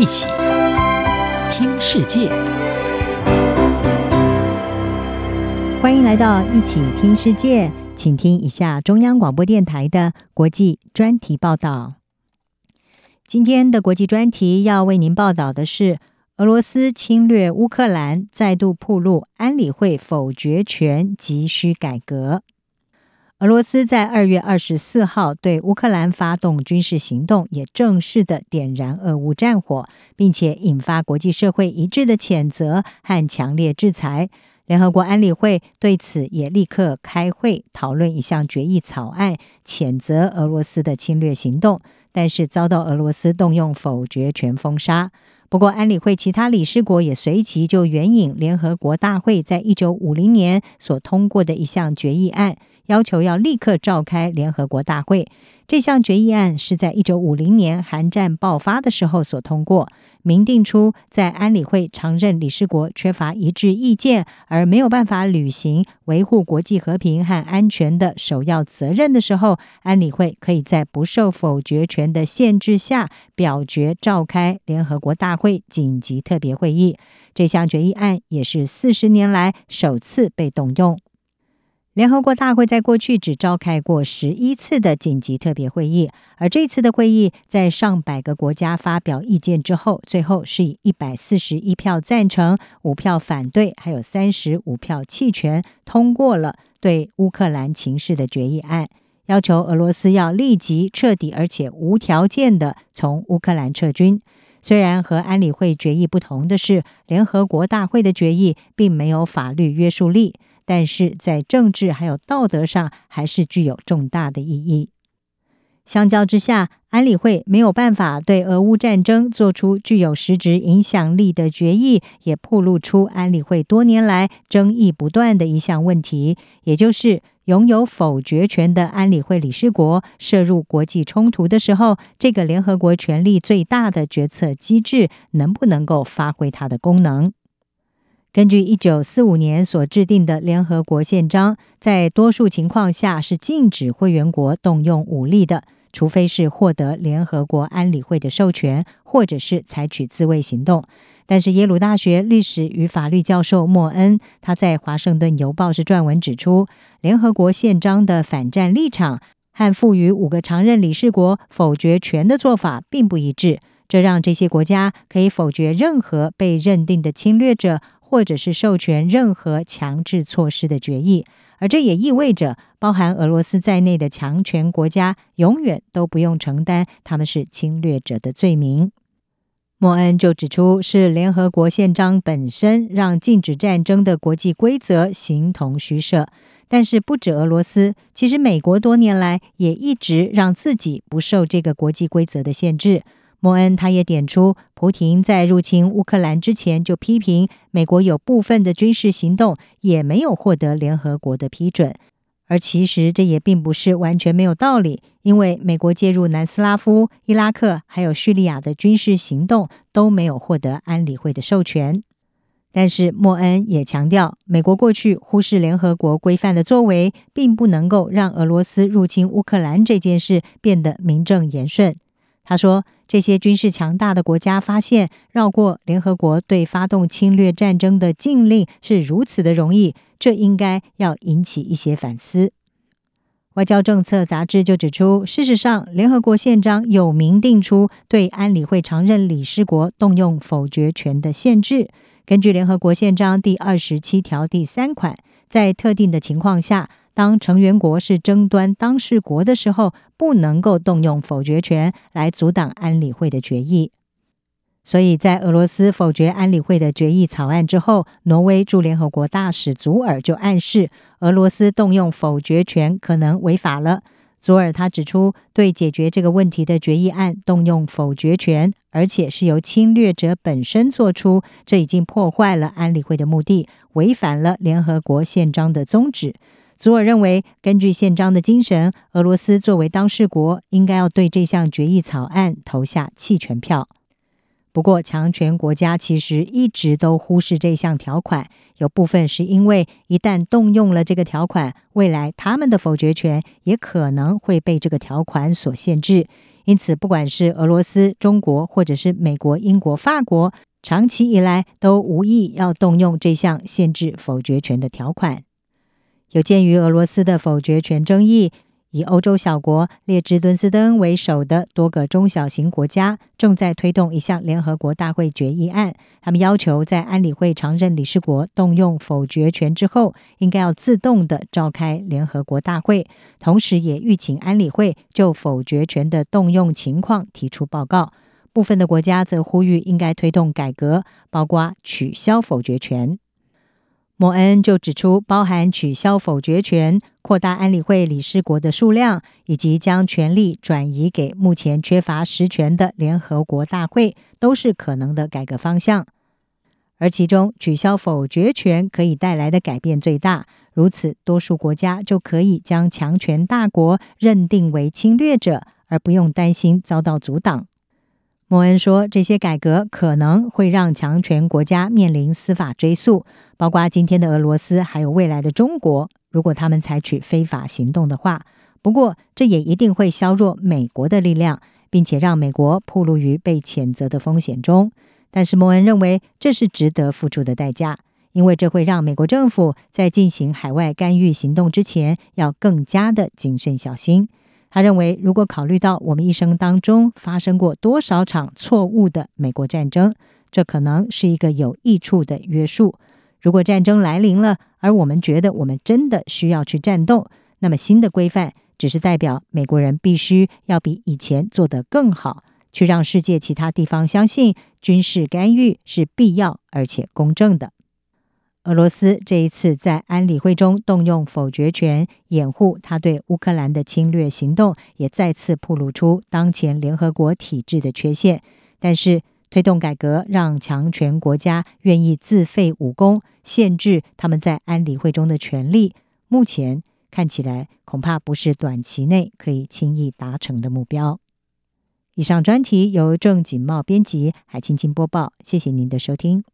一起听世界，欢迎来到一起听世界，请听一下中央广播电台的国际专题报道。今天的国际专题要为您报道的是：俄罗斯侵略乌克兰，再度暴露安理会否决权急需改革。俄罗斯在二月二十四号对乌克兰发动军事行动，也正式的点燃俄乌战火，并且引发国际社会一致的谴责和强烈制裁。联合国安理会对此也立刻开会讨论一项决议草案，谴责俄罗斯的侵略行动，但是遭到俄罗斯动用否决权封杀。不过，安理会其他理事国也随即就援引联合国大会在一九五零年所通过的一项决议案。要求要立刻召开联合国大会。这项决议案是在一九五零年韩战爆发的时候所通过，明定出在安理会常任理事国缺乏一致意见而没有办法履行维护国际和平和安全的首要责任的时候，安理会可以在不受否决权的限制下表决召开联合国大会紧急特别会议。这项决议案也是四十年来首次被动用。联合国大会在过去只召开过十一次的紧急特别会议，而这次的会议在上百个国家发表意见之后，最后是以一百四十一票赞成、五票反对，还有三十五票弃权通过了对乌克兰情势的决议案，要求俄罗斯要立即、彻底而且无条件的从乌克兰撤军。虽然和安理会决议不同的是，联合国大会的决议并没有法律约束力。但是在政治还有道德上，还是具有重大的意义。相较之下，安理会没有办法对俄乌战争做出具有实质影响力的决议，也暴露出安理会多年来争议不断的一项问题，也就是拥有否决权的安理会理事国涉入国际冲突的时候，这个联合国权力最大的决策机制能不能够发挥它的功能。根据一九四五年所制定的联合国宪章，在多数情况下是禁止会员国动用武力的，除非是获得联合国安理会的授权，或者是采取自卫行动。但是耶鲁大学历史与法律教授莫恩他在《华盛顿邮报》是撰文指出，联合国宪章的反战立场和赋予五个常任理事国否决权的做法并不一致，这让这些国家可以否决任何被认定的侵略者。或者是授权任何强制措施的决议，而这也意味着包含俄罗斯在内的强权国家永远都不用承担他们是侵略者的罪名。莫恩就指出，是联合国宪章本身让禁止战争的国际规则形同虚设，但是不止俄罗斯，其实美国多年来也一直让自己不受这个国际规则的限制。莫恩他也点出，普廷在入侵乌克兰之前就批评美国有部分的军事行动也没有获得联合国的批准，而其实这也并不是完全没有道理，因为美国介入南斯拉夫、伊拉克还有叙利亚的军事行动都没有获得安理会的授权。但是莫恩也强调，美国过去忽视联合国规范的作为，并不能够让俄罗斯入侵乌克兰这件事变得名正言顺。他说：“这些军事强大的国家发现绕过联合国对发动侵略战争的禁令是如此的容易，这应该要引起一些反思。”外交政策杂志就指出，事实上，联合国宪章有明定出对安理会常任理事国动用否决权的限制。根据联合国宪章第二十七条第三款，在特定的情况下。当成员国是争端当事国的时候，不能够动用否决权来阻挡安理会的决议。所以在俄罗斯否决安理会的决议草案之后，挪威驻联合国大使祖尔就暗示俄罗斯动用否决权可能违法了。祖尔他指出，对解决这个问题的决议案动用否决权，而且是由侵略者本身做出，这已经破坏了安理会的目的，违反了联合国宪章的宗旨。祖尔认为，根据宪章的精神，俄罗斯作为当事国，应该要对这项决议草案投下弃权票。不过，强权国家其实一直都忽视这项条款，有部分是因为一旦动用了这个条款，未来他们的否决权也可能会被这个条款所限制。因此，不管是俄罗斯、中国，或者是美国、英国、法国，长期以来都无意要动用这项限制否决权的条款。有鉴于俄罗斯的否决权争议，以欧洲小国列支敦斯登为首的多个中小型国家正在推动一项联合国大会决议案。他们要求在安理会常任理事国动用否决权之后，应该要自动地召开联合国大会，同时也吁请安理会就否决权的动用情况提出报告。部分的国家则呼吁应该推动改革，包括取消否决权。莫恩就指出，包含取消否决权、扩大安理会理事国的数量，以及将权力转移给目前缺乏实权的联合国大会，都是可能的改革方向。而其中，取消否决权可以带来的改变最大，如此，多数国家就可以将强权大国认定为侵略者，而不用担心遭到阻挡。莫恩说，这些改革可能会让强权国家面临司法追诉，包括今天的俄罗斯，还有未来的中国。如果他们采取非法行动的话，不过这也一定会削弱美国的力量，并且让美国暴露于被谴责的风险中。但是莫恩认为，这是值得付出的代价，因为这会让美国政府在进行海外干预行动之前，要更加的谨慎小心。他认为，如果考虑到我们一生当中发生过多少场错误的美国战争，这可能是一个有益处的约束。如果战争来临了，而我们觉得我们真的需要去战斗，那么新的规范只是代表美国人必须要比以前做得更好，去让世界其他地方相信军事干预是必要而且公正的。俄罗斯这一次在安理会中动用否决权，掩护他对乌克兰的侵略行动，也再次暴露出当前联合国体制的缺陷。但是，推动改革，让强权国家愿意自废武功，限制他们在安理会中的权利，目前看起来恐怕不是短期内可以轻易达成的目标。以上专题由郑锦茂编辑，海青青播报，谢谢您的收听。